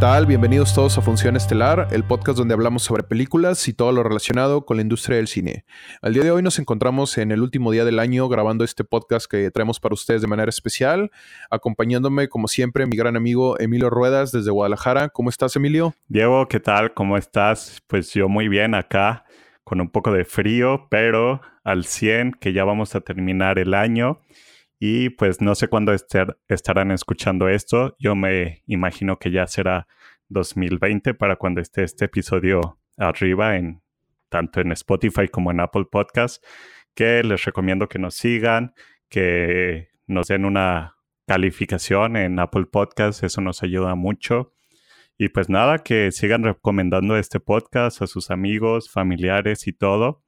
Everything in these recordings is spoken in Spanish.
¿Qué tal? Bienvenidos todos a Función Estelar, el podcast donde hablamos sobre películas y todo lo relacionado con la industria del cine. Al día de hoy nos encontramos en el último día del año grabando este podcast que traemos para ustedes de manera especial, acompañándome como siempre mi gran amigo Emilio Ruedas desde Guadalajara. ¿Cómo estás, Emilio? Diego, ¿qué tal? ¿Cómo estás? Pues yo muy bien acá, con un poco de frío, pero al 100, que ya vamos a terminar el año. Y pues no sé cuándo estarán escuchando esto. Yo me imagino que ya será 2020 para cuando esté este episodio arriba, en, tanto en Spotify como en Apple Podcast, que les recomiendo que nos sigan, que nos den una calificación en Apple Podcast, eso nos ayuda mucho. Y pues nada, que sigan recomendando este podcast a sus amigos, familiares y todo.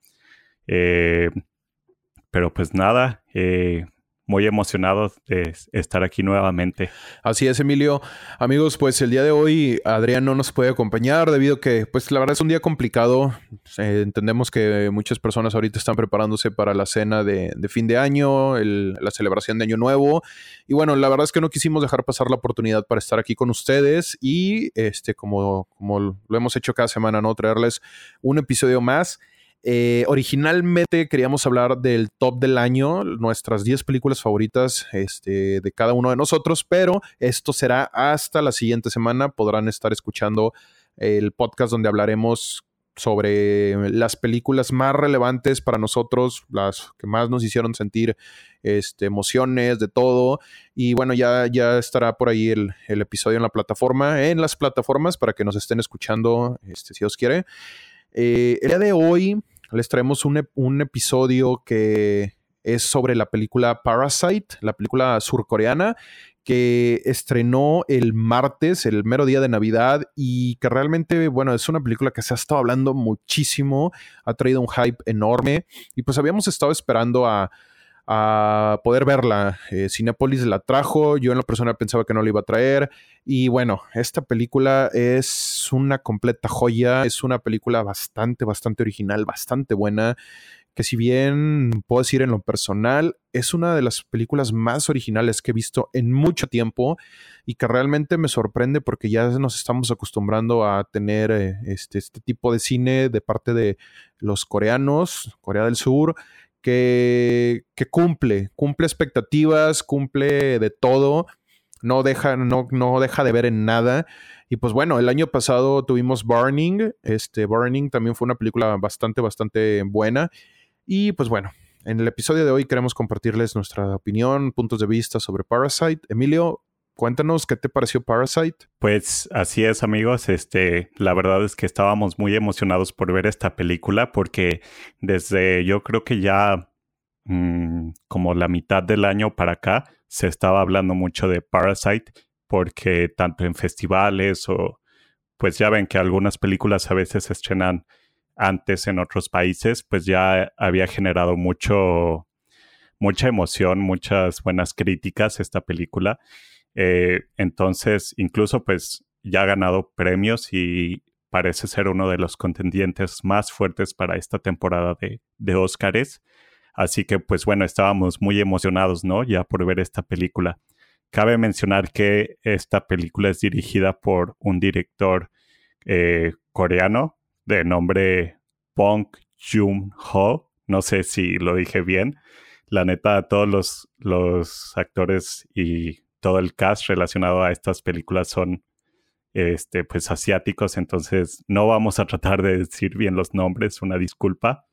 Eh, pero pues nada, eh, muy emocionado de estar aquí nuevamente. Así es, Emilio. Amigos, pues el día de hoy Adrián no nos puede acompañar debido a que, pues la verdad es un día complicado. Eh, entendemos que muchas personas ahorita están preparándose para la cena de, fin de año, la celebración de Año Nuevo. Y bueno, la verdad es que no quisimos dejar pasar la oportunidad para estar aquí con ustedes y, este, como, como lo hemos hecho cada semana, ¿no? Traerles un episodio más. Eh, originalmente queríamos hablar del top del año, nuestras 10 películas favoritas este, de cada uno de nosotros, pero esto será hasta la siguiente semana. Podrán estar escuchando el podcast donde hablaremos sobre las películas más relevantes para nosotros, las que más nos hicieron sentir este, emociones, de todo. Y bueno, ya, ya estará por ahí el, episodio en la plataforma, en las plataformas, para que nos estén escuchando, este, si os quiere. Eh, el día de hoy les traemos un, episodio que es sobre la película Parasite, la película surcoreana que estrenó el martes, el mero día de Navidad, y que realmente, bueno, es una película que se ha estado hablando muchísimo, ha traído un hype enorme, y pues habíamos estado esperando a, a poder verla. Eh, Cinepolis la trajo, yo en la persona pensaba que no la iba a traer. Y bueno, esta película es una completa joya, es una película bastante, bastante original, bastante buena, que si bien puedo decir en lo personal, es una de las películas más originales que he visto en mucho tiempo y que realmente me sorprende porque ya nos estamos acostumbrando a tener eh, este, este tipo de cine de parte de los coreanos, Corea del Sur, que, cumple, cumple expectativas, cumple de todo, no deja, no, no deja de ver en nada. Y pues bueno, el año pasado tuvimos Burning, este Burning también fue una película bastante, bastante buena. Y pues bueno, en el episodio de hoy queremos compartirles nuestra opinión, puntos de vista sobre Parasite. Emilio, Cuéntanos qué te pareció Parasite. Pues así es, amigos. Este, la verdad es que estábamos muy emocionados por ver esta película porque desde yo creo que ya mm, como la mitad del año para acá se estaba hablando mucho de Parasite porque tanto en festivales o pues ya ven que algunas películas a veces se estrenan antes en otros países, pues ya había generado mucho mucha emoción, muchas buenas críticas esta película eh, entonces, incluso pues ya ha ganado premios y parece ser uno de los contendientes más fuertes para esta temporada de, de Óscares. Así que pues bueno, estábamos muy emocionados, ¿no? Ya por ver esta película. Cabe mencionar que esta película es dirigida por un director eh, coreano de nombre Bong Joon-ho. No sé si lo dije bien. La neta, todos los, los actores y todo el cast relacionado a estas películas son este, pues asiáticos, entonces no vamos a tratar de decir bien los nombres, una disculpa.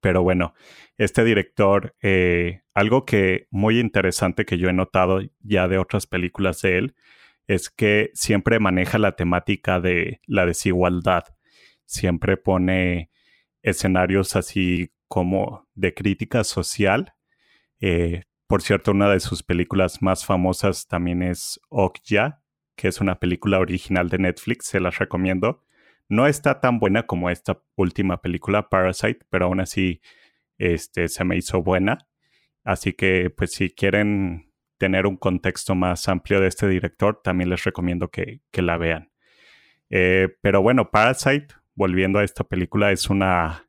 Pero bueno, este director, eh, algo que muy interesante que yo he notado ya de otras películas de él, es que siempre maneja la temática de la desigualdad. Siempre pone escenarios así como de crítica social, eh, por cierto, una de sus películas más famosas también es Okja, que es una película original de Netflix, se las recomiendo. No está tan buena como esta última película, Parasite, pero aún así este, se me hizo buena. Así que, pues, si quieren tener un contexto más amplio de este director, también les recomiendo que, la vean. Eh, pero bueno, Parasite, volviendo a esta película, es una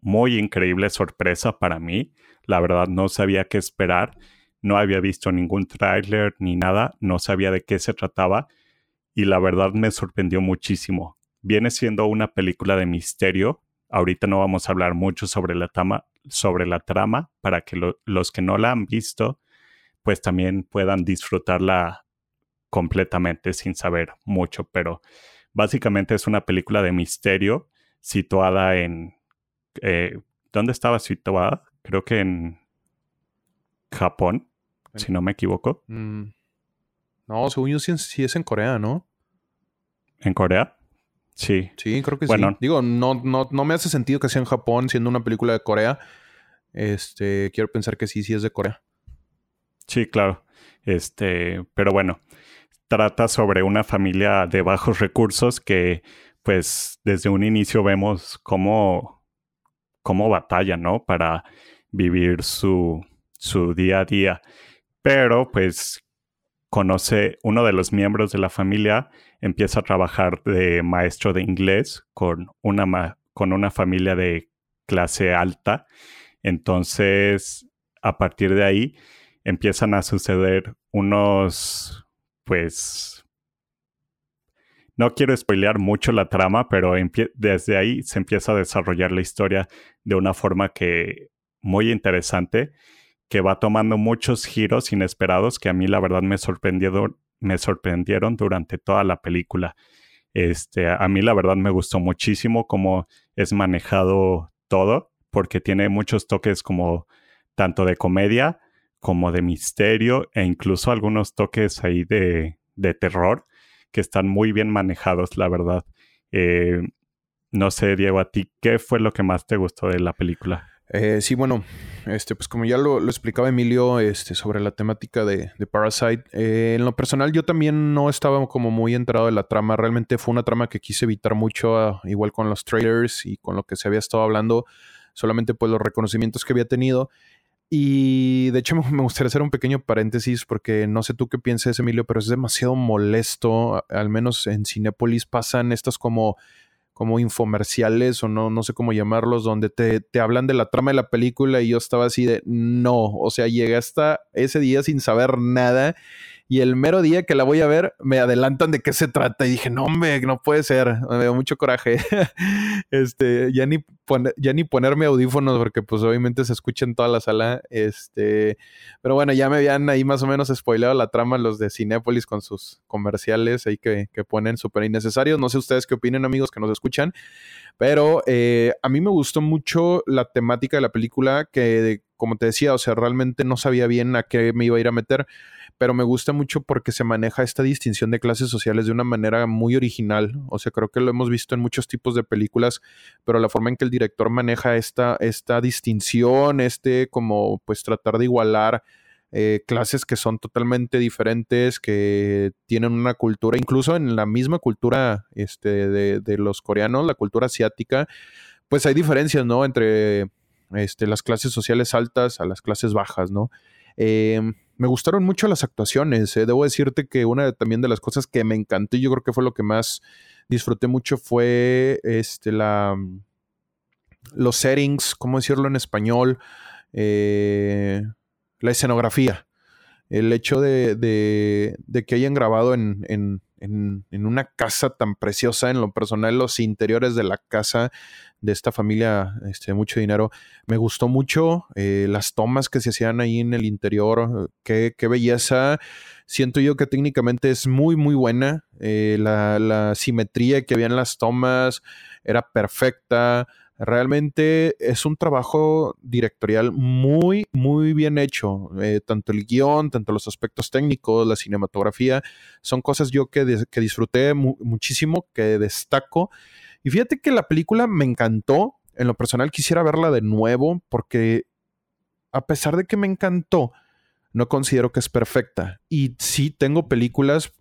muy increíble sorpresa para mí. La verdad no sabía qué esperar, no había visto ningún tráiler ni nada, no sabía de qué se trataba. y la verdad me sorprendió muchísimo. Viene siendo una película de misterio. Ahorita no vamos a hablar mucho sobre la trama, sobre la trama para que los que no la han visto pues también puedan disfrutarla completamente sin saber mucho, pero básicamente es una película de misterio situada en... Eh, ¿Dónde estaba situada? Creo que en Japón, si no me equivoco. Mm. No, según yo sí, es en Corea, ¿no? ¿En Corea? Sí. Sí, creo que bueno. sí. Digo, no, no, no me hace sentido que sea en Japón siendo una película de Corea. Este, quiero pensar que sí, sí es de Corea. Sí, claro. Este, pero bueno, trata sobre una familia de bajos recursos que, pues, desde un inicio vemos cómo, cómo batalla, ¿no? Para vivir su, su día a día. Pero, pues, conoce uno de los miembros de la familia, empieza a trabajar de maestro de inglés con una, con una familia de clase alta. Entonces, a partir de ahí, empiezan a suceder unos, pues, no quiero spoilear mucho la trama, pero desde ahí se empieza a desarrollar la historia de una forma que muy interesante que va tomando muchos giros inesperados que a mí la verdad me sorprendieron, durante toda la película. Este, a mí la verdad me gustó muchísimo cómo es manejado todo, porque tiene muchos toques como tanto de comedia como de misterio e incluso algunos toques ahí de terror que están muy bien manejados, la verdad. Eh, no sé, Diego, a ti, ¿qué fue lo que más te gustó de la película? Eh, sí, bueno, este, pues como ya lo, explicaba Emilio este, sobre la temática de, Parasite, eh, en lo personal yo también no estaba como muy enterado de la trama, realmente fue una trama que quise evitar mucho, ah, igual con los trailers y con lo que se había estado hablando, solamente pues los reconocimientos que había tenido. Y de hecho me gustaría hacer un pequeño paréntesis porque no sé tú qué piensas, Emilio, pero es demasiado molesto, al menos en Cinepolis pasan estas como como infomerciales o no, no sé cómo llamarlos, donde te, te, hablan de la trama de la película y yo estaba así de no, o sea, llegué hasta ese día sin saber nada y el mero día que la voy a ver, me adelantan de qué se trata. Y dije, no, hombre, no puede ser. Me dio mucho coraje. este, ya ni, ya ni ponerme audífonos, porque pues obviamente se escucha en toda la sala. Este, pero bueno, ya me habían ahí más o menos spoileado la trama los de Cinépolis con sus comerciales ahí que, que ponen súper innecesarios. No sé ustedes qué opinen, amigos, que nos escuchan. Pero eh, a mí me gustó mucho la temática de la película, que como te decía, o sea, realmente no sabía bien a qué me iba a ir a meter pero me gusta mucho porque se maneja esta distinción de clases sociales de una manera muy original. O sea, creo que lo hemos visto en muchos tipos de películas, pero la forma en que el director maneja esta, esta distinción, este como pues tratar de igualar eh, clases que son totalmente diferentes, que tienen una cultura, incluso en la misma cultura este, de, de los coreanos, la cultura asiática, pues hay diferencias, ¿no? Entre este, las clases sociales altas a las clases bajas, ¿no? Eh, me gustaron mucho las actuaciones. Eh. Debo decirte que una también de las cosas que me encantó y yo creo que fue lo que más disfruté mucho fue este, la, los settings, ¿cómo decirlo en español? Eh, la escenografía. El hecho de, de, que hayan grabado en, en, una casa tan preciosa, en lo personal, los interiores de la casa de esta familia este, mucho dinero. Me gustó mucho eh, las tomas que se hacían ahí en el interior. Qué, qué belleza. Siento yo que técnicamente es muy, muy buena. Eh, la, la, simetría que había en las tomas era perfecta. Realmente es un trabajo directorial muy, muy bien hecho. Eh, tanto el guion, tanto los aspectos técnicos, la cinematografía, son cosas yo que, que disfruté muchísimo, que destaco. Y fíjate que la película me encantó. En lo personal quisiera verla de nuevo porque a pesar de que me encantó, no considero que es perfecta. Y sí tengo películas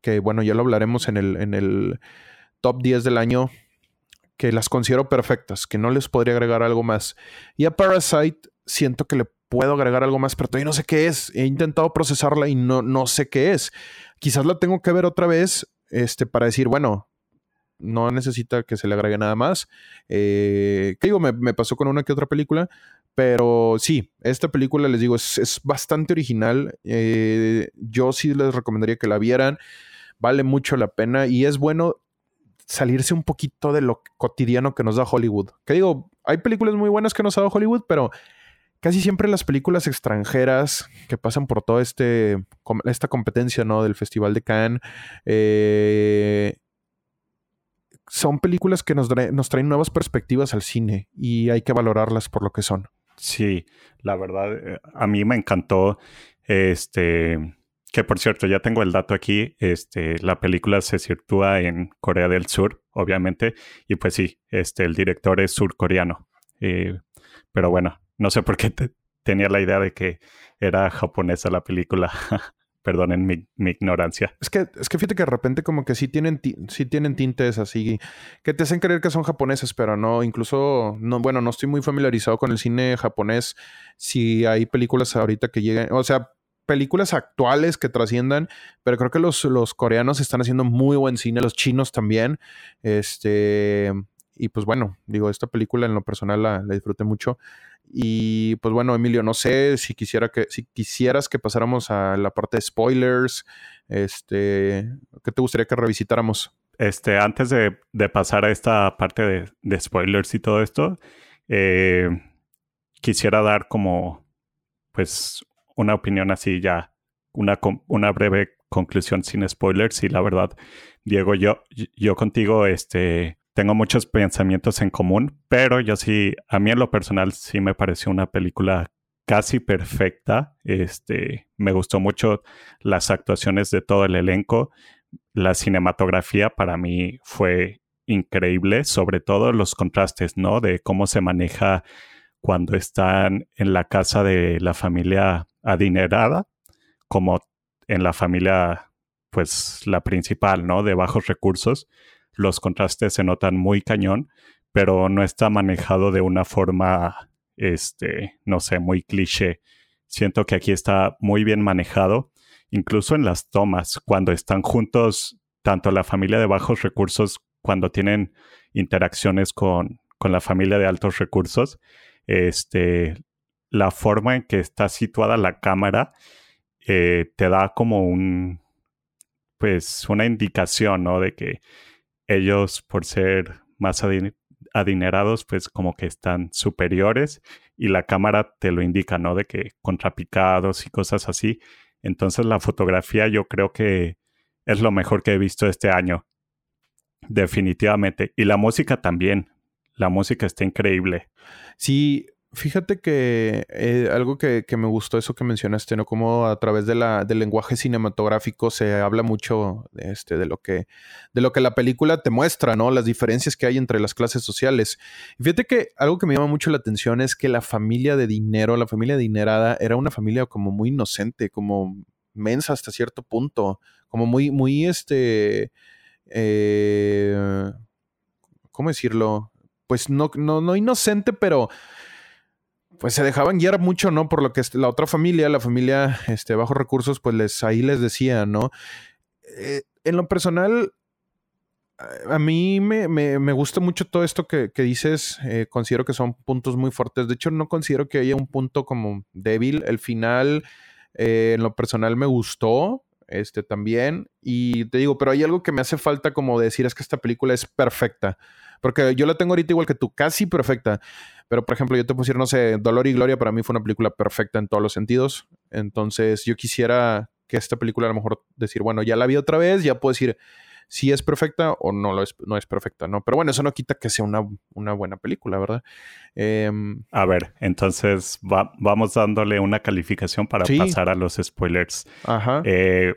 que, bueno, ya lo hablaremos en el, en el top 10 del año, que las considero perfectas, que no les podría agregar algo más. Y a Parasite siento que le puedo agregar algo más, pero todavía no sé qué es. He intentado procesarla y no, no sé qué es. Quizás la tengo que ver otra vez este, para decir, bueno, no necesita que se le agregue nada más. Eh, ¿Qué digo? Me, pasó con una que otra película, pero sí, esta película, les digo, es, bastante original. Eh, yo sí les recomendaría que la vieran. vale mucho la pena y es bueno salirse un poquito de lo cotidiano que nos da Hollywood. Que digo, hay películas muy buenas que nos ha dado Hollywood, pero casi siempre las películas extranjeras que pasan por toda este, esta competencia ¿no? del Festival de Cannes eh, son películas que nos, nos traen nuevas perspectivas al cine y hay que valorarlas por lo que son. Sí, la verdad, eh, a mí me encantó este que por cierto, ya tengo el dato aquí. Este, la película se sitúa en Corea del Sur, obviamente, y pues sí, este, el director es surcoreano. Eh, pero bueno, no sé por qué tenía la idea de que era japonesa la película. Perdonen mi, mi, ignorancia. Es que, es que fíjate que de repente como que sí tienen, sí tienen tintes así que te hacen creer que son japoneses, pero no, incluso, no, bueno, no estoy muy familiarizado con el cine japonés. Si hay películas ahorita que lleguen, o sea, películas actuales que trasciendan, pero creo que los, los coreanos están haciendo muy buen cine, los chinos también. Este, y pues bueno, digo, esta película en lo personal la, la disfruté mucho. Y pues bueno, Emilio, no sé si quisiera que, si quisieras que pasáramos a la parte de spoilers, este, ¿qué te gustaría que revisitáramos? Este, antes de, pasar a esta parte de, spoilers y todo esto, eh, quisiera dar como, pues, una opinión así ya, una, una breve conclusión sin spoilers. Y la verdad, Diego, yo, yo contigo, este, tengo muchos pensamientos en común, pero yo sí, a mí en lo personal sí me pareció una película casi perfecta. Este, me gustó mucho las actuaciones de todo el elenco. La cinematografía para mí fue increíble, sobre todo los contrastes, ¿no? De cómo se maneja cuando están en la casa de la familia adinerada, como en la familia, pues la principal, ¿no? De bajos recursos los contrastes se notan muy cañón, pero no está manejado de una forma, este, no sé, muy cliché. Siento que aquí está muy bien manejado, incluso en las tomas, cuando están juntos, tanto la familia de bajos recursos, cuando tienen interacciones con, con la familia de altos recursos, este, la forma en que está situada la cámara eh, te da como un, pues, una indicación, ¿no? De que ellos por ser más adinerados, pues como que están superiores y la cámara te lo indica, ¿no? De que contrapicados y cosas así. Entonces la fotografía yo creo que es lo mejor que he visto este año. Definitivamente. Y la música también. La música está increíble. Sí, Fíjate que eh, algo que, me gustó eso que mencionaste, ¿no? Como a través de la, del lenguaje cinematográfico se habla mucho este, de, lo que, de lo que la película te muestra, ¿no? Las diferencias que hay entre las clases sociales. Fíjate que algo que me llama mucho la atención es que la familia de dinero, la familia adinerada, era una familia como muy inocente, como mensa hasta cierto punto, como muy, muy, este, eh, ¿cómo decirlo? Pues no, no, no inocente, pero pues se dejaban guiar mucho, ¿no? Por lo que la otra familia, la familia este, bajos recursos, pues les, ahí les decía, ¿no? Eh, en lo personal, a mí me, me, gusta mucho todo esto que, dices. Eh, considero que son puntos muy fuertes. De hecho, no considero que haya un punto como débil. El final, eh, en lo personal, me gustó. Este también. Y te digo, pero hay algo que me hace falta como decir es que esta película es perfecta. Porque yo la tengo ahorita igual que tú, casi perfecta. Pero, por ejemplo, yo te pusiera, no sé, Dolor y Gloria para mí fue una película perfecta en todos los sentidos. Entonces, yo quisiera que esta película a lo mejor decir, bueno, ya la vi otra vez, ya puedo decir si es perfecta o no lo es, no es perfecta, ¿no? Pero bueno, eso no quita que sea una, una buena película, ¿verdad? Em, a ver, entonces vamos dándole una calificación para pasar a los spoilers. Ajá. Eh,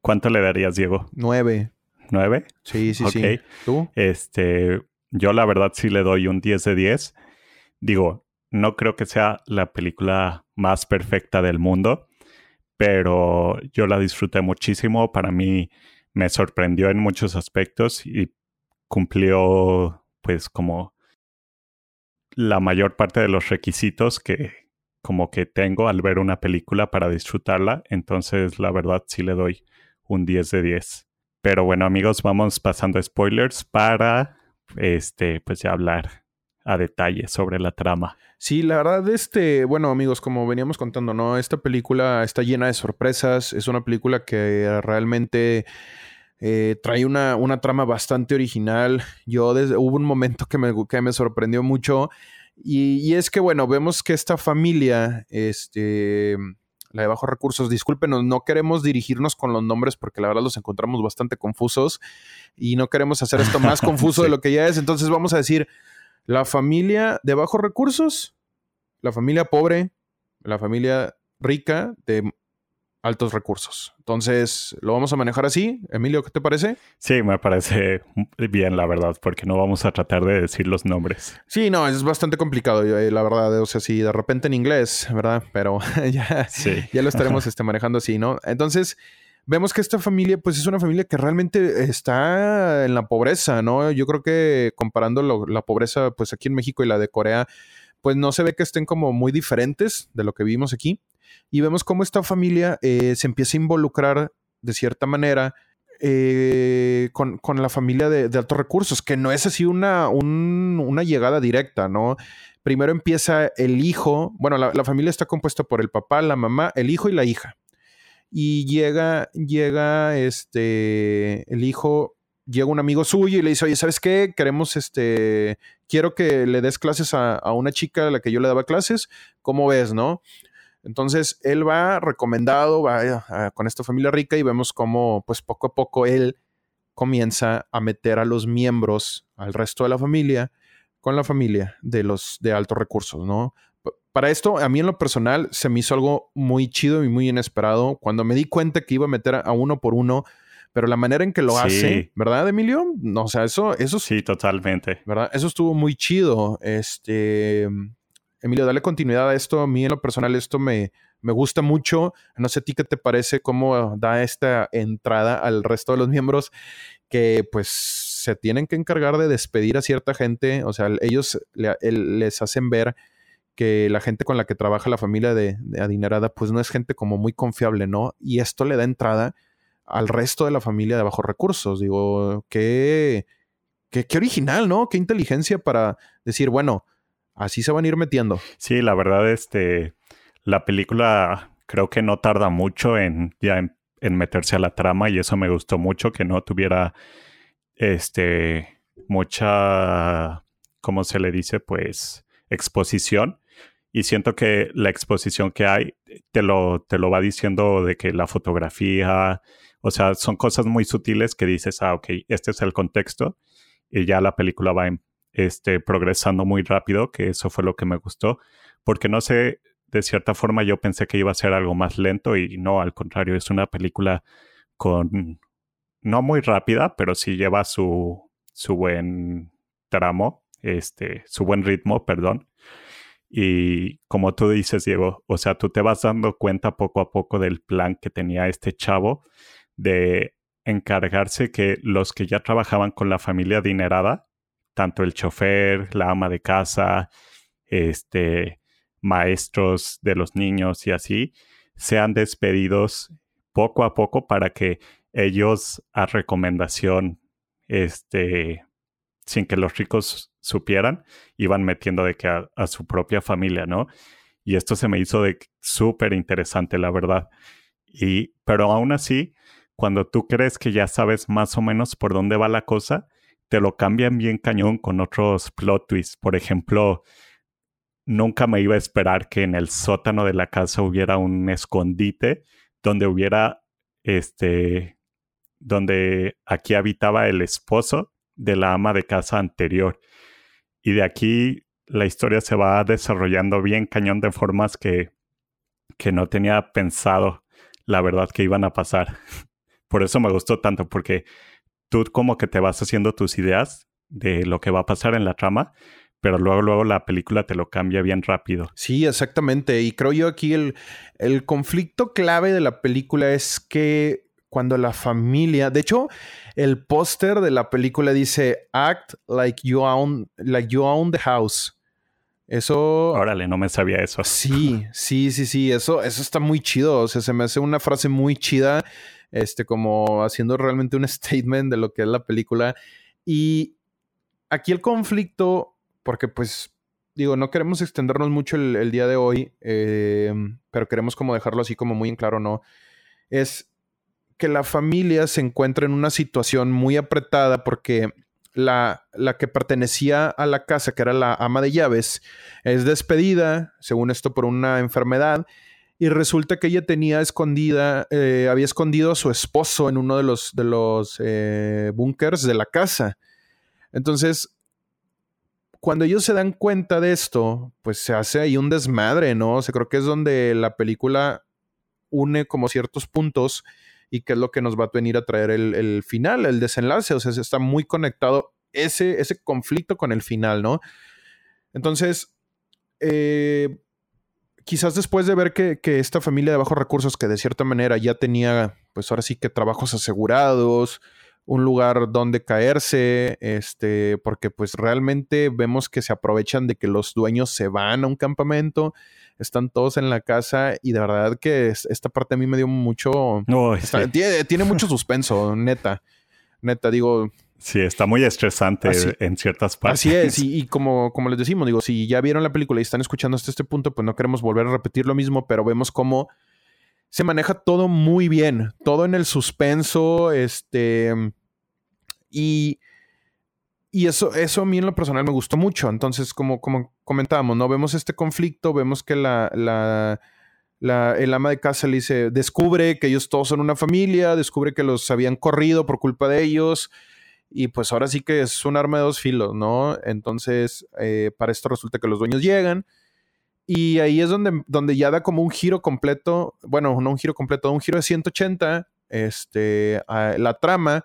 ¿Cuánto le darías, Diego? Nueve. ¿Nueve? Sí, sí, sí. ¿Tú? Este, yo la verdad sí le doy un 10 de 10. Digo, no creo que sea la película más perfecta del mundo, pero yo la disfruté muchísimo. Para mí me sorprendió en muchos aspectos y cumplió pues como la mayor parte de los requisitos que como que tengo al ver una película para disfrutarla. Entonces, la verdad sí le doy un 10 de 10. Pero bueno, amigos, vamos pasando spoilers para este pues hablar a detalle sobre la trama. Sí, la verdad, este, bueno, amigos, como veníamos contando, ¿no? Esta película está llena de sorpresas. Es una película que realmente Eh, trae una, una, trama bastante original. Yo desde, hubo un momento que me, que me sorprendió mucho. Y, y, es que, bueno, vemos que esta familia, este, la de bajos recursos, discúlpenos, no queremos dirigirnos con los nombres porque la verdad los encontramos bastante confusos y no queremos hacer esto más confuso sí. de lo que ya es. Entonces vamos a decir, la familia de bajos recursos, la familia pobre, la familia rica de altos recursos. Entonces, lo vamos a manejar así. Emilio, ¿qué te parece? Sí, me parece bien, la verdad, porque no vamos a tratar de decir los nombres. Sí, no, es bastante complicado, eh, la verdad. O sea, si de repente en inglés, ¿verdad? Pero ya, sí. ya lo estaremos este, manejando así, ¿no? Entonces, vemos que esta familia, pues es una familia que realmente está en la pobreza, ¿no? Yo creo que comparando lo, la pobreza, pues aquí en México y la de Corea, pues no se ve que estén como muy diferentes de lo que vivimos aquí y vemos cómo esta familia eh, se empieza a involucrar de cierta manera eh, con, con, la familia de, de, altos recursos, que no es así una, un, una llegada directa, ¿no? Primero empieza el hijo, bueno, la, la, familia está compuesta por el papá, la mamá, el hijo y la hija. Y llega, llega este, el hijo, llega un amigo suyo y le dice, oye, ¿sabes qué? Queremos, este, quiero que le des clases a, a una chica a la que yo le daba clases, ¿cómo ves, no? Entonces, él va recomendado, va a, con esta familia rica y vemos cómo, pues poco a poco él comienza a meter a los miembros, al resto de la familia, con la familia de los de altos recursos, ¿no? Para esto, a mí en lo personal, se me hizo algo muy chido y muy inesperado cuando me di cuenta que iba a meter a uno por uno, pero la manera en que lo sí. hace, ¿verdad, Emilio? No, o sea, eso, eso sí, totalmente. ¿Verdad? Eso estuvo muy chido. Este, Emilio, dale continuidad a esto. A mí en lo personal esto me, me gusta mucho. No sé a ti qué te parece cómo da esta entrada al resto de los miembros que pues se tienen que encargar de despedir a cierta gente. O sea, ellos le, les hacen ver que la gente con la que trabaja la familia de, adinerada pues no es gente como muy confiable, ¿no? Y esto le da entrada al resto de la familia de bajos recursos. Digo, qué, qué original, ¿no? Qué inteligencia para decir, bueno, así se van a ir metiendo. Sí, la verdad, este, la película creo que no tarda mucho en ya en, meterse a la trama y eso me gustó mucho, que no tuviera, este, mucha, ¿cómo se le dice? Pues exposición. Y siento que la exposición que hay te lo, te lo va diciendo de que la fotografía, o sea, son cosas muy sutiles que dices, ah, ok, este es el contexto y ya la película va en, este, progresando muy rápido, que eso fue lo que me gustó, porque no sé, de cierta forma yo pensé que iba a ser algo más lento y no, al contrario, es una película con, no muy rápida, pero sí lleva su, su buen tramo, este, su buen ritmo, perdón. Y como tú dices, Diego, o sea, tú te vas dando cuenta poco a poco del plan que tenía este chavo de encargarse que los que ya trabajaban con la familia adinerada tanto el chofer, la ama de casa, este, maestros de los niños y así, sean despedidos poco a poco para que ellos a recomendación, este, sin que los ricos supieran, iban metiendo de que a, su propia familia, ¿no? Y esto se me hizo de súper interesante, la verdad. Y, pero aún así, cuando tú crees que ya sabes más o menos por dónde va la cosa, te lo cambian bien cañón con otros plot twists. Por ejemplo, nunca me iba a esperar que en el sótano de la casa hubiera un escondite donde hubiera este donde aquí habitaba el esposo de la ama de casa anterior. Y de aquí la historia se va desarrollando bien cañón de formas que, que no tenía pensado, la verdad, que iban a pasar. Por eso me gustó tanto, porque tú como que te vas haciendo tus ideas de lo que va a pasar en la trama, pero luego, luego la película te lo cambia bien rápido. Sí, exactamente. Y creo yo aquí el, el conflicto clave de la película es que cuando la familia, de hecho, el póster de la película dice act like you own, like you own the house. Eso. Órale, no me sabía eso. Sí, sí, sí, sí. Eso, eso está muy chido. O sea, se me hace una frase muy chida este, como haciendo realmente un statement de lo que es la película. Y aquí el conflicto, porque pues digo, no queremos extendernos mucho el, día de hoy, eh, pero queremos como dejarlo así como muy en claro, ¿no? Es que la familia se encuentra en una situación muy apretada porque la, la, que pertenecía a la casa, que era la ama de llaves, es despedida, según esto, por una enfermedad. Y resulta que ella tenía escondida, eh, había escondido a su esposo en uno de los, de los eh, búnkers de la casa. Entonces, cuando ellos se dan cuenta de esto, pues se hace ahí un desmadre, ¿no? O sea, creo que es donde la película une como ciertos puntos y que es lo que nos va a venir a traer el, final, el desenlace. O sea, está muy conectado ese, ese conflicto con el final, ¿no? Entonces, eh, quizás después de ver que, que, esta familia de bajos recursos, que de cierta manera ya tenía, pues ahora sí que trabajos asegurados, un lugar donde caerse, este, porque pues realmente vemos que se aprovechan de que los dueños se van a un campamento están todos en la casa y de verdad que esta parte a mí me dio mucho... tiene, mucho suspenso, neta. Neta, digo... Sí, está muy estresante en ciertas partes. Así es, y, como, como les decimos, digo, si ya vieron la película y están escuchando hasta este punto, pues no queremos volver a repetir lo mismo, pero vemos cómo se maneja todo muy bien, todo en el suspenso, este, y y eso, eso a mí en lo personal me gustó mucho. Entonces, como, como comentábamos, ¿no? Vemos este conflicto, vemos que la, la, la, el ama de casa le dice, descubre que ellos todos son una familia, descubre que los habían corrido por culpa de ellos. Y pues ahora sí que es un arma de dos filos, ¿no? Entonces, eh, para esto resulta que los dueños llegan. Y ahí es donde, donde ya da como un giro completo, bueno, no un giro completo, un giro de 180, este, la trama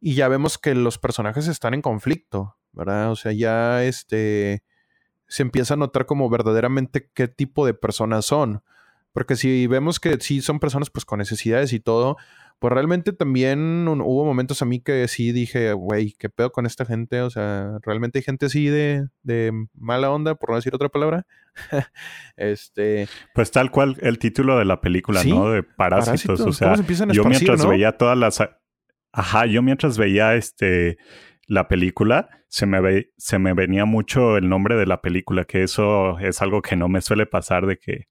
y ya vemos que los personajes están en conflicto, ¿verdad? O sea, ya este se empieza a notar como verdaderamente qué tipo de personas son. Porque si vemos que sí son personas pues con necesidades y todo, pues realmente también hubo momentos a mí que sí dije, güey, ¿qué pedo con esta gente? O sea, realmente hay gente así de, de mala onda, por no decir otra palabra. este. Pues tal cual el título de la película, ¿no? De parásitos. O sea, yo mientras veía todas las Ajá, yo mientras veía este la película, se me, ve, se me venía mucho el nombre de la película, que eso es algo que no me suele pasar de que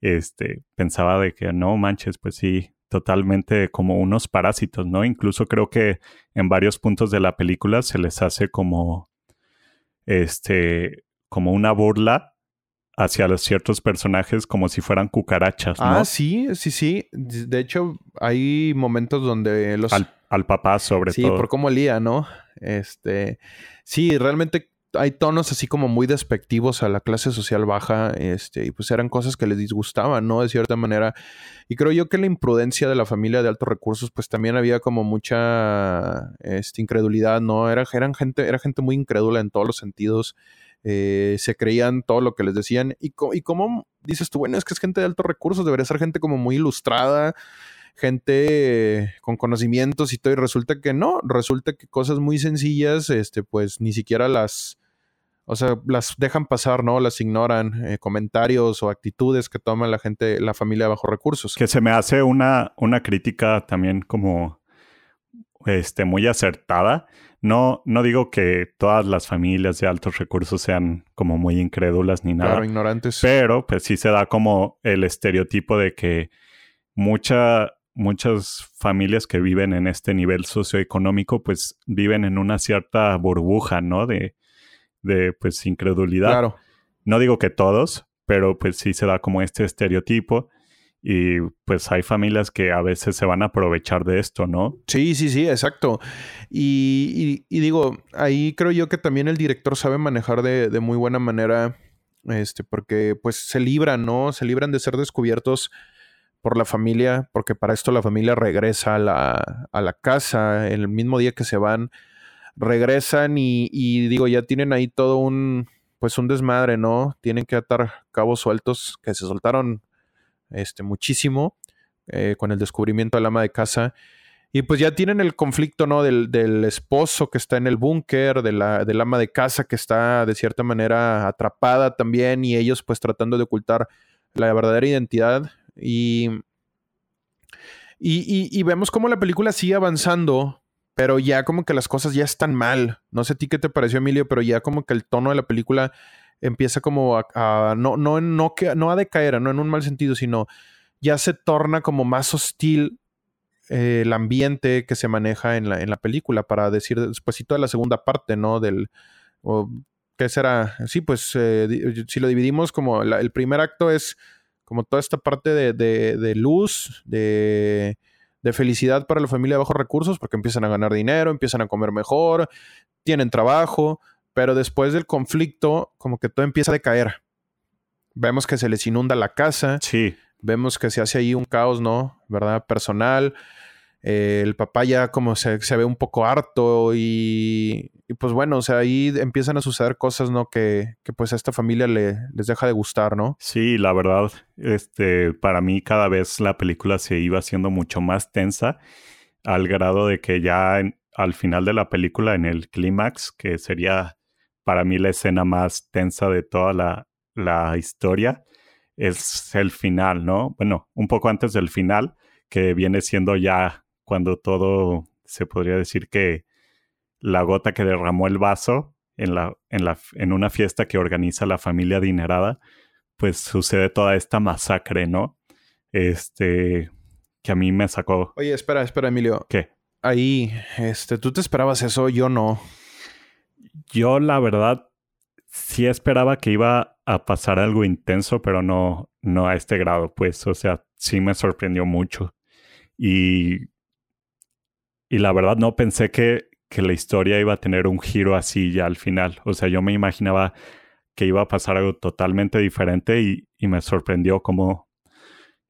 este pensaba de que no manches, pues sí, totalmente como unos parásitos, ¿no? Incluso creo que en varios puntos de la película se les hace como este como una burla hacia los ciertos personajes como si fueran cucarachas, ¿no? Ah, sí, sí, sí. De hecho, hay momentos donde los al papá sobre todo. Sí, por cómo lía, ¿no? Este, sí, realmente hay tonos así como muy despectivos a la clase social baja, este, y pues eran cosas que les disgustaban, ¿no? De cierta manera. Y creo yo que la imprudencia de la familia de altos recursos, pues también había como mucha este, incredulidad, ¿no? Era, eran gente, era gente muy incrédula en todos los sentidos. Eh, se creían todo lo que les decían. Y, y como dices tú, bueno, es que es gente de altos recursos, debería ser gente como muy ilustrada, gente con conocimientos y todo, y resulta que no, resulta que cosas muy sencillas, este, pues ni siquiera las, o sea, las dejan pasar, ¿no? Las ignoran, eh, comentarios o actitudes que toma la gente, la familia de bajos recursos. Que se me hace una, una crítica también como, este, muy acertada. No, no digo que todas las familias de altos recursos sean como muy incrédulas ni nada. Claro, ignorantes. Pero pues sí se da como el estereotipo de que mucha, muchas familias que viven en este nivel socioeconómico, pues viven en una cierta burbuja, ¿no? De, de pues incredulidad. Claro. No digo que todos, pero pues sí se da como este estereotipo. Y pues hay familias que a veces se van a aprovechar de esto, ¿no? Sí, sí, sí, exacto. Y, y, digo, ahí creo yo que también el director sabe manejar de, de, muy buena manera, este, porque pues se libran, ¿no? Se libran de ser descubiertos por la familia, porque para esto la familia regresa a la, a la casa el mismo día que se van, regresan y, digo, ya tienen ahí todo un, pues un desmadre, ¿no? Tienen que atar cabos sueltos que se soltaron este, muchísimo eh, con el descubrimiento del ama de casa. Y pues ya tienen el conflicto, ¿no? Del, del esposo que está en el búnker, de la, del ama de casa que está de cierta manera atrapada también y ellos pues tratando de ocultar la verdadera identidad y, y, vemos cómo la película sigue avanzando, pero ya como que las cosas ya están mal. No sé a ti qué te pareció, Emilio, pero ya como que el tono de la película empieza como a, no, no, no, no a decaer, no en un mal sentido, sino ya se torna como más hostil eh, el ambiente que se maneja en la, en la película, para decir después de la segunda parte, ¿no? Del, ¿qué será? Sí, pues eh, si lo dividimos como el primer acto es como toda esta parte de, de, luz, de, de, felicidad para la familia de bajos recursos, porque empiezan a ganar dinero, empiezan a comer mejor, tienen trabajo, pero después del conflicto, como que todo empieza a decaer. Vemos que se les inunda la casa. Sí. Vemos que se hace ahí un caos, ¿no? ¿Verdad? Personal. Eh, el papá ya como se, ve un poco harto y, pues bueno, o sea, ahí empiezan a suceder cosas, ¿no? Que, que pues a esta familia le, les deja de gustar, ¿no? Sí, la verdad, este, para mí cada vez la película se iba haciendo mucho más tensa al grado de que ya al final de la película, en el clímax, que sería para mí la escena más tensa de toda la, la historia, es el final, ¿no? Bueno, un poco antes del final, que viene siendo ya cuando todo se podría decir que la gota que derramó el vaso en, la, en, la, en una fiesta que organiza la familia adinerada, pues sucede toda esta masacre, ¿no? Este, que a mí me sacó. Oye, espera, espera, Emilio. ¿Qué? Ahí, este, tú te esperabas eso, yo no. Yo, la verdad, sí esperaba que iba a pasar algo intenso, pero no, no a este grado, pues, o sea, sí me sorprendió mucho. Y y la verdad no pensé que, que la historia iba a tener un giro así ya al final. O sea, yo me imaginaba que iba a pasar algo totalmente diferente y, y me sorprendió como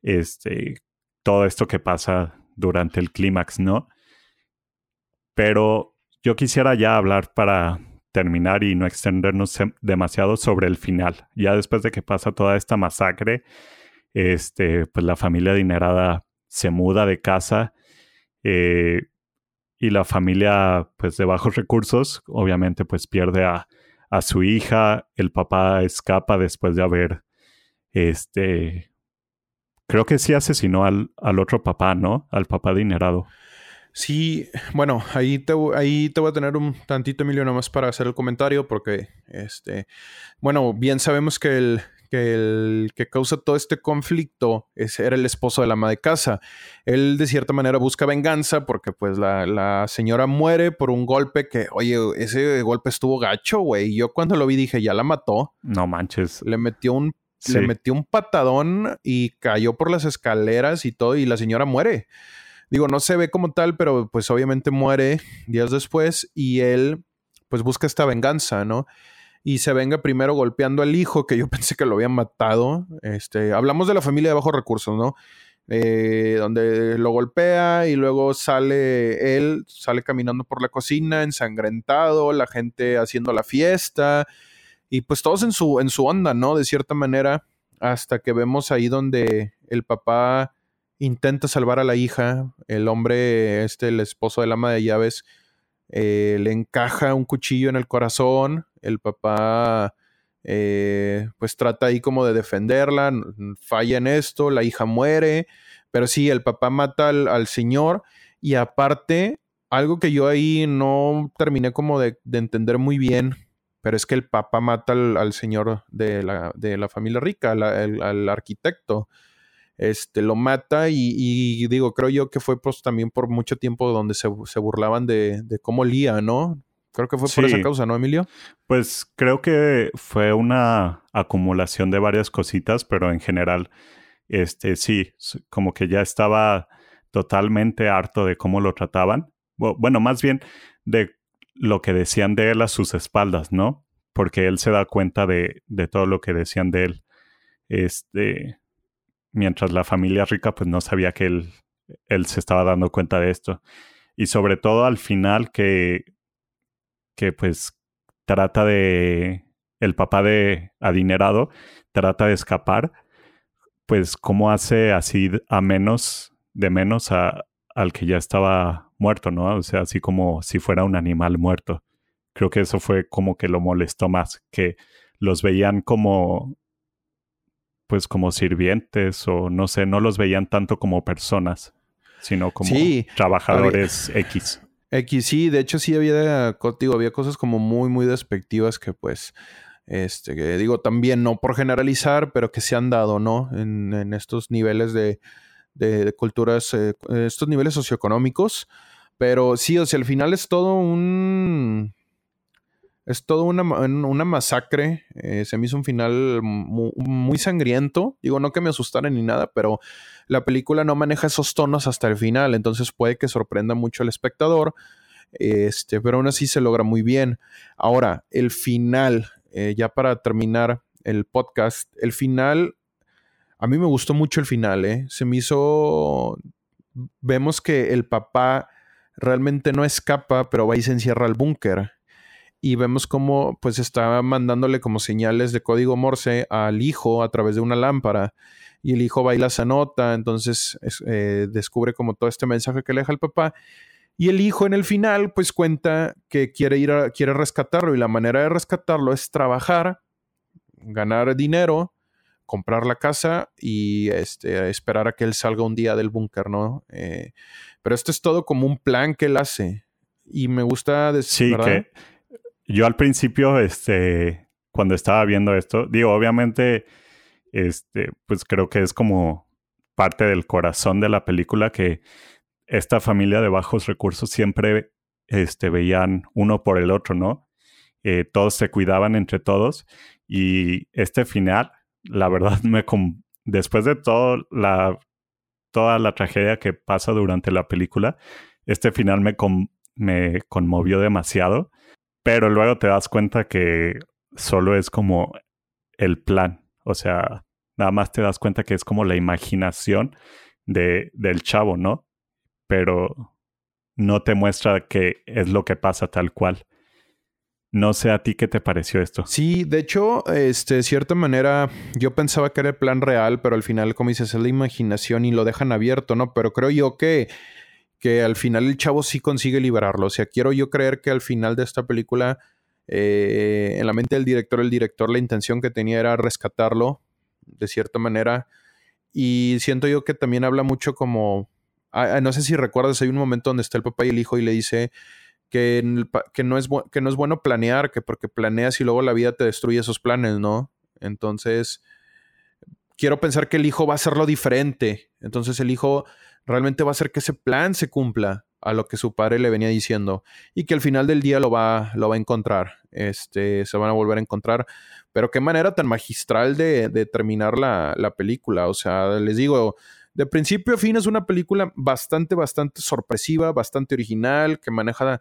este, todo esto que pasa durante el clímax, ¿no? Pero yo quisiera ya hablar para terminar y no extendernos demasiado sobre el final. Ya después de que pasa toda esta masacre, este, pues la familia adinerada se muda de casa. Eh, y la familia pues de bajos recursos obviamente pues pierde a, a su hija, el papá escapa después de haber este creo que sí asesinó al, al otro papá, ¿no? Al papá dinerado. Sí, bueno, ahí te, ahí te voy a tener un tantito, Emilio, nomás para hacer el comentario, porque, este, bueno, bien sabemos que el, que el que causa todo este conflicto es, era el esposo de la ama de casa. Él de cierta manera busca venganza porque pues la, señora muere por un golpe que, oye, ese golpe estuvo gacho, güey. Yo cuando lo vi dije, ya la mató. No manches. Le metió un, le metió un patadón y cayó por las escaleras y todo y la señora muere. Digo, no se ve como tal, pero pues obviamente muere días después y él pues busca esta venganza, ¿no? Y se venga primero golpeando al hijo, que yo pensé que lo habían matado. Este, hablamos de la familia de bajos recursos, ¿no? Eh, donde lo golpea y luego sale él, sale caminando por la cocina, ensangrentado, la gente haciendo la fiesta, y pues todos en su, en su onda, ¿no? De cierta manera, hasta que vemos ahí donde el papá intenta salvar a la hija, el hombre, este, el esposo del ama de llaves, eh, le encaja un cuchillo en el corazón, el papá eh, pues trata ahí como de defenderla, falla en esto, la hija muere, pero sí, el papá mata al, señor y aparte, algo que yo ahí no terminé como de, entender muy bien, pero es que el papá mata al, señor de la, de la, familia rica, al arquitecto este, lo mata y, digo, creo yo que fue pues también por mucho tiempo donde se, burlaban de, cómo lía, ¿no? Creo que fue por esa causa, ¿no, Emilio? Pues creo que fue una acumulación de varias cositas, pero en general, este, sí, como que ya estaba totalmente harto de cómo lo trataban. Bueno, más bien de lo que decían de él a sus espaldas, ¿no? Porque él se da cuenta de, de todo lo que decían de él. Este, mientras la familia rica pues no sabía que él, él se estaba dando cuenta de esto. Y sobre todo al final que, que pues trata de, el papá de adinerado trata de escapar, pues cómo hace así a menos, de menos a, al que ya estaba muerto, ¿no? O sea, así como si fuera un animal muerto. Creo que eso fue como que lo molestó más, que los veían como pues como sirvientes o no sé, no los veían tanto como personas, sino como trabajadores X. X, sí, de hecho sí había, digo, había cosas como muy, muy despectivas que pues, este, que digo también, no por generalizar, pero que se han dado, ¿no? En, en estos niveles de, de, culturas, eh, estos niveles socioeconómicos. Pero sí, o sea, al final es todo un... Es todo una, una masacre. Eh, se me hizo un final muy, sangriento. Digo, no que me asustara ni nada, pero la película no maneja esos tonos hasta el final. Entonces puede que sorprenda mucho al espectador. Este, pero aún así se logra muy bien. Ahora, el final, eh, ya para terminar el podcast, el final, a mí me gustó mucho el final, ¿eh? Se me hizo, vemos que el papá realmente no escapa, pero va y se encierra al búnker y vemos cómo pues está mandándole como señales de código Morse al hijo a través de una lámpara y el hijo va y las anota, entonces eh, descubre como todo este mensaje que le deja el papá y el hijo en el final pues cuenta que quiere ir a, quiere rescatarlo y la manera de rescatarlo es trabajar, ganar dinero, comprar la casa y este, esperar a que él salga un día del búnker, ¿no? Eh, pero esto es todo como un plan que él hace y me gusta decir, sí, que yo al principio, este, cuando estaba viendo esto, digo, obviamente, este, pues creo que es como parte del corazón de la película que esta familia de bajos recursos siempre este, veían uno por el otro, ¿no? Eh, todos se cuidaban entre todos y este final, la verdad, me después de todo la, toda la tragedia que pasa durante la película, este final me, me conmovió demasiado pero luego te das cuenta que solo es como el plan. O sea, nada más te das cuenta que es como la imaginación de, del chavo, ¿no? Pero no te muestra que es lo que pasa tal cual. No sé a ti qué te pareció esto. Sí, de hecho, este, de cierta manera, yo pensaba que era el plan real, pero al final, como dices, es la imaginación y lo dejan abierto, ¿no? Pero creo yo que que al final el chavo sí consigue liberarlo. O sea, quiero yo creer que al final de esta película, eh, en la mente del director, el director la intención que tenía era rescatarlo de cierta manera. Y siento yo que también habla mucho como, ah, no sé si recuerdas, hay un momento donde está el papá y el hijo y le dice que, que, no, es que no es bueno planear, que porque planeas y luego la vida te destruye esos planes, ¿no? Entonces, quiero pensar que el hijo va a hacerlo diferente. Entonces el hijo realmente va a hacer que ese plan se cumpla a lo que su padre le venía diciendo y que al final del día lo va, lo va a encontrar, este, se van a volver a encontrar. Pero qué manera tan magistral de, terminar la, la, película. O sea, les digo, de principio a fin es una película bastante, bastante sorpresiva, bastante original, que maneja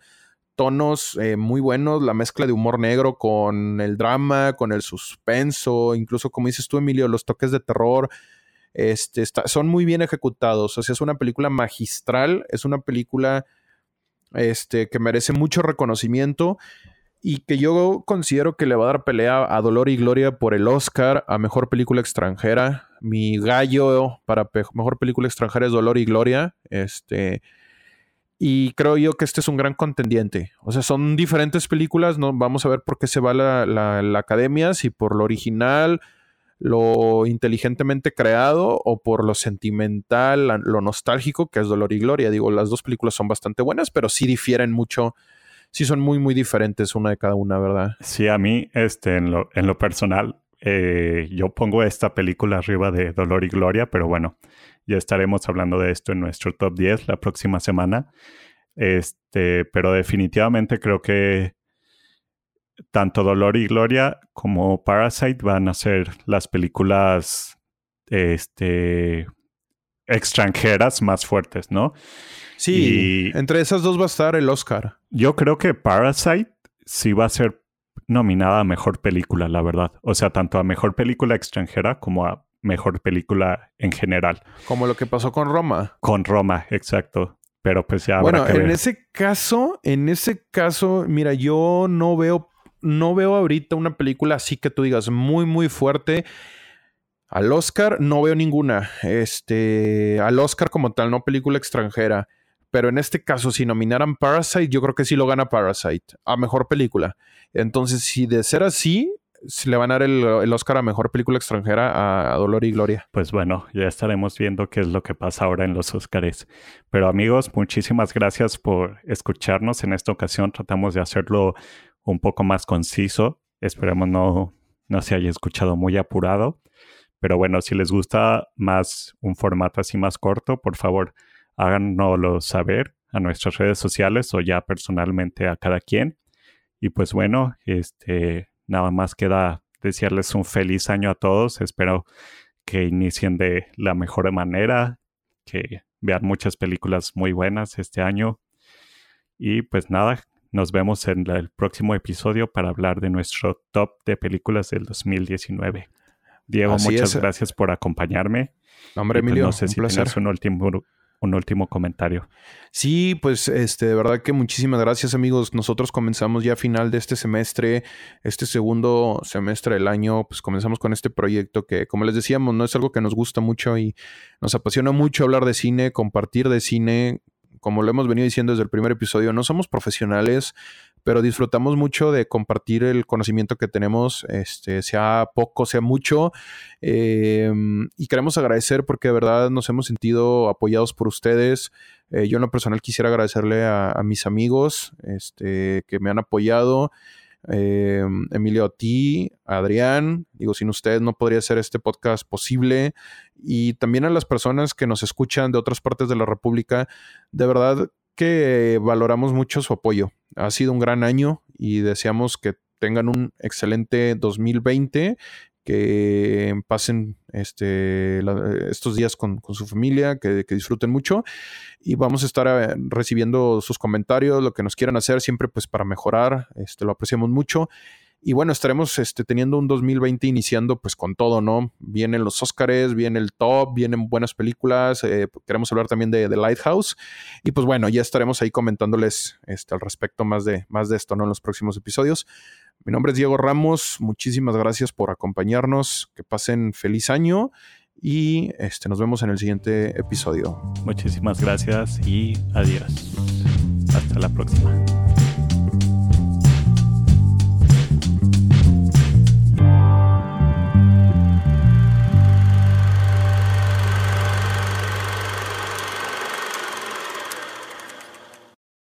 tonos eh, muy buenos, la mezcla de humor negro con el drama, con el suspenso, incluso como dices tú, Emilio, los toques de terror este, son muy bien ejecutados. O sea, es una película magistral, es una película este, que merece mucho reconocimiento y que yo considero que le va a dar pelea a Dolor y Gloria por el Oscar a Mejor Película Extranjera. Mi gallo para Mejor Película Extranjera es Dolor y Gloria. Este, y creo yo que este es un gran contendiente. O sea, son diferentes películas, ¿no? Vamos a ver por qué se va la, la academia, si por lo original, lo inteligentemente creado o por lo sentimental, lo nostálgico, que es Dolor y Gloria. Digo, las dos películas son bastante buenas, pero sí difieren mucho, sí son muy, muy diferentes una de cada una, ¿verdad? Sí, a mí, este, en lo, en lo personal, eh, yo pongo esta película arriba de Dolor y Gloria, pero bueno, ya estaremos hablando de esto en nuestro top 10 la próxima semana. Este, pero definitivamente creo que tanto Dolor y Gloria como Parasite van a ser las películas este, extranjeras más fuertes, ¿no? Sí, entre esas dos va a estar el Oscar. Yo creo que Parasite sí va a ser nominada a mejor película, la verdad. O sea, tanto a mejor película extranjera como a mejor película en general. Como lo que pasó con Roma. Con Roma, exacto. Pero pues ya. Bueno, en ese caso, en ese caso, mira, yo no veo no veo ahorita una película así que tú digas muy, muy fuerte. Al Oscar no veo ninguna. Este, al Oscar como tal, no película extranjera. Pero en este caso, si nominaran Parasite, yo creo que sí lo gana Parasite a mejor película. Entonces, si de ser así, le van a dar el, Oscar a mejor película extranjera a, Dolor y Gloria. Pues bueno, ya estaremos viendo qué es lo que pasa ahora en los Oscars. Pero amigos, muchísimas gracias por escucharnos. En esta ocasión tratamos de hacerlo un poco más conciso. Esperemos no, no se haya escuchado muy apurado. Pero bueno, si les gusta más un formato así más corto, por favor, háganoslo saber a nuestras redes sociales o ya personalmente a cada quien. Y pues bueno, este, nada más queda desearles un feliz año a todos. Espero que inicien de la mejor manera, que vean muchas películas muy buenas este año. Y pues nada, nos vemos en el próximo episodio para hablar de nuestro top de películas del 2019. Diego, muchas gracias por acompañarme. Hombre, pues, Emilio, no sé si tienes un último, un último comentario. Sí, pues este, de verdad que muchísimas gracias, amigos. Nosotros comenzamos ya a final de este semestre, este segundo semestre del año, pues comenzamos con este proyecto que, como les decíamos, no es algo que nos gusta mucho y nos apasiona mucho hablar de cine, compartir de cine, como lo hemos venido diciendo desde el primer episodio, no somos profesionales, pero disfrutamos mucho de compartir el conocimiento que tenemos, este, sea poco, sea mucho, em, y queremos agradecer porque de verdad nos hemos sentido apoyados por ustedes. Eh, yo en lo personal quisiera agradecerle a, a mis amigos este, que me han apoyado. Eh, Emilio, a ti, Adrián. Digo, sin ustedes no podría ser este podcast posible. Y también a las personas que nos escuchan de otras partes de la República. De verdad que valoramos mucho su apoyo. Ha sido un gran año y deseamos que tengan un excelente 2020 que pasen este, estos días con, su familia, que, disfruten mucho y vamos a estar eh, recibiendo sus comentarios, lo que nos quieran hacer siempre pues para mejorar, este, lo apreciamos mucho. Y bueno, estaremos este, teniendo un 2020 iniciando pues con todo, ¿no? Vienen los Oscars, viene el top, vienen buenas películas, eh, queremos hablar también de, The Lighthouse. Y pues bueno, ya estaremos ahí comentándoles este, al respecto más de, más de esto, ¿no? En los próximos episodios. Mi nombre es Diego Ramos, muchísimas gracias por acompañarnos, que pasen feliz año y este, nos vemos en el siguiente episodio. Muchísimas gracias y adiós. Hasta la próxima.